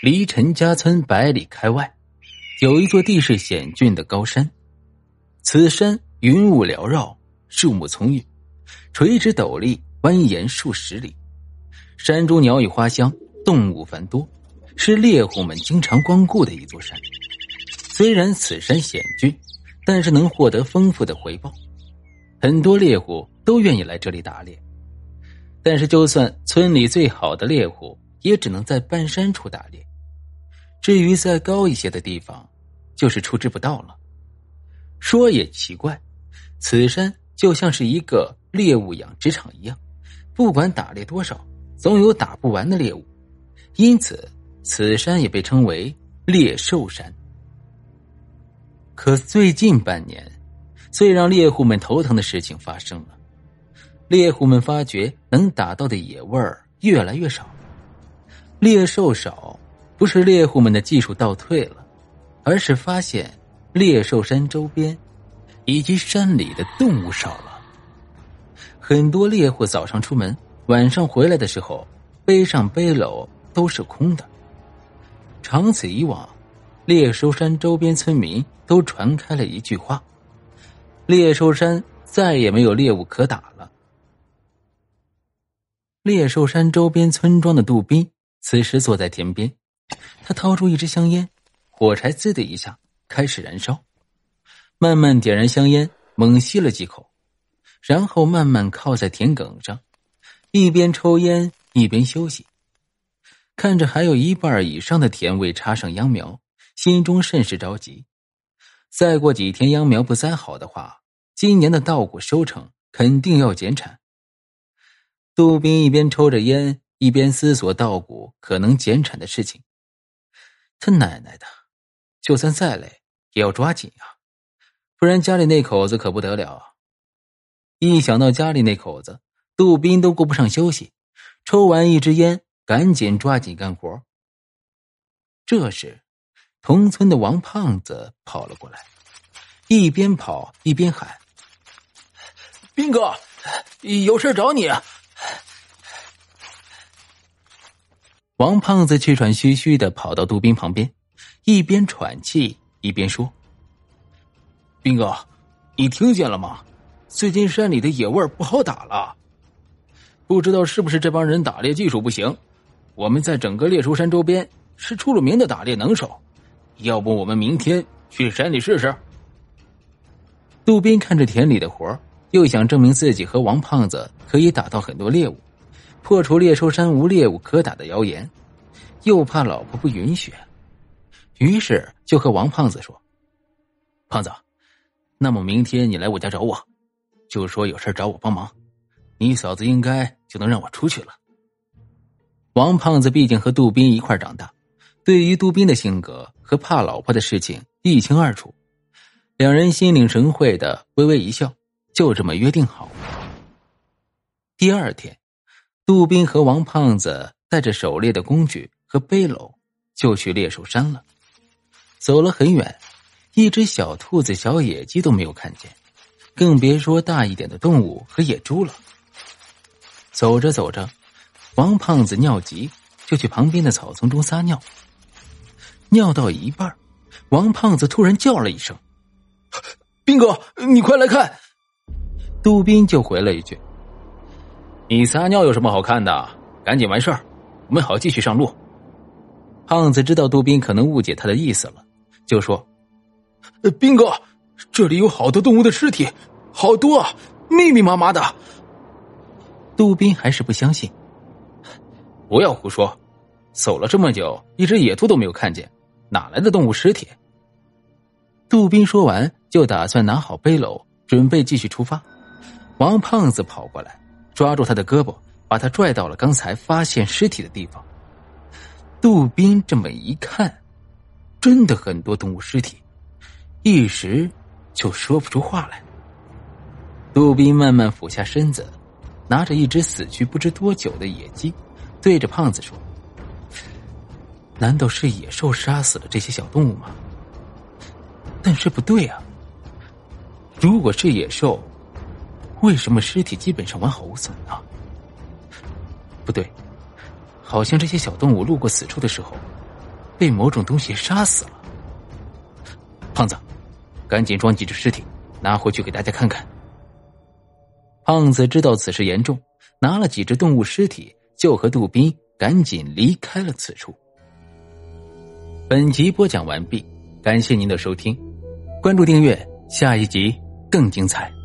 离陈家村百里开外，有一座地势险峻的高山。此山云雾缭绕，树木葱郁，垂直陡立，蜿蜒数十里。山中鸟语花香，动物繁多，是猎户们经常光顾的一座山。虽然此山险峻，但是能获得丰富的回报，很多猎户都愿意来这里打猎。但是，就算村里最好的猎户，也只能在半山处打猎。至于再高一些的地方，就是出之不到了。说也奇怪，此山就像是一个猎物养殖场一样，不管打猎多少，总有打不完的猎物，因此此山也被称为猎兽山。可最近半年，最让猎户们头疼的事情发生了，猎户们发觉能打到的野味儿越来越少，猎兽少。不是猎户们的技术倒退了，而是发现猎兽山周边以及山里的动物少了。很多猎户早上出门，晚上回来的时候，背上背篓都是空的。长此以往，猎兽山周边村民都传开了一句话：猎兽山再也没有猎物可打了。猎兽山周边村庄的杜宾此时坐在田边。他掏出一支香烟，火柴滋的一下开始燃烧，慢慢点燃香烟，猛吸了几口，然后慢慢靠在田埂上，一边抽烟一边休息。看着还有一半以上的田未插上秧苗，心中甚是着急。再过几天秧苗不栽好的话，今年的稻谷收成肯定要减产。杜宾一边抽着烟，一边思索稻谷可能减产的事情。他奶奶的，就算再累也要抓紧啊，不然家里那口子可不得了。一想到家里那口子，杜宾都顾不上休息，抽完一支烟，赶紧抓紧干活。这时，同村的王胖子跑了过来，一边跑一边喊：“兵哥，有事找你。”王胖子气喘吁吁的跑到杜宾旁边，一边喘气一边说：“斌哥，你听见了吗？最近山里的野味不好打了，不知道是不是这帮人打猎技术不行。我们在整个猎兽山周边是出了名的打猎能手，要不我们明天去山里试试？”杜宾看着田里的活又想证明自己和王胖子可以打到很多猎物。破除猎兽山无猎物可打的谣言，又怕老婆不允许，于是就和王胖子说：“胖子，那么明天你来我家找我，就说有事找我帮忙，你嫂子应该就能让我出去了。”王胖子毕竟和杜宾一块长大，对于杜宾的性格和怕老婆的事情一清二楚，两人心领神会的微微一笑，就这么约定好。第二天。杜宾和王胖子带着狩猎的工具和背篓，就去猎兽山了。走了很远，一只小兔子、小野鸡都没有看见，更别说大一点的动物和野猪了。走着走着，王胖子尿急，就去旁边的草丛中撒尿。尿到一半，王胖子突然叫了一声：“ 斌哥，你快来看！”杜宾就回了一句。你撒尿有什么好看的？赶紧完事儿，我们好继续上路。胖子知道杜宾可能误解他的意思了，就说：“兵哥，这里有好多动物的尸体，好多，啊密密麻麻的。”杜宾还是不相信。不要胡说，走了这么久，一只野兔都没有看见，哪来的动物尸体？杜宾说完，就打算拿好背篓，准备继续出发。王胖子跑过来。抓住他的胳膊，把他拽到了刚才发现尸体的地方。杜宾这么一看，真的很多动物尸体，一时就说不出话来。杜宾慢慢俯下身子，拿着一只死去不知多久的野鸡，对着胖子说：“难道是野兽杀死了这些小动物吗？但是不对啊，如果是野兽。”为什么尸体基本上完好无损呢？不对，好像这些小动物路过此处的时候，被某种东西杀死了。胖子，赶紧装几只尸体，拿回去给大家看看。胖子知道此事严重，拿了几只动物尸体，就和杜宾赶紧离开了此处。本集播讲完毕，感谢您的收听，关注订阅，下一集更精彩。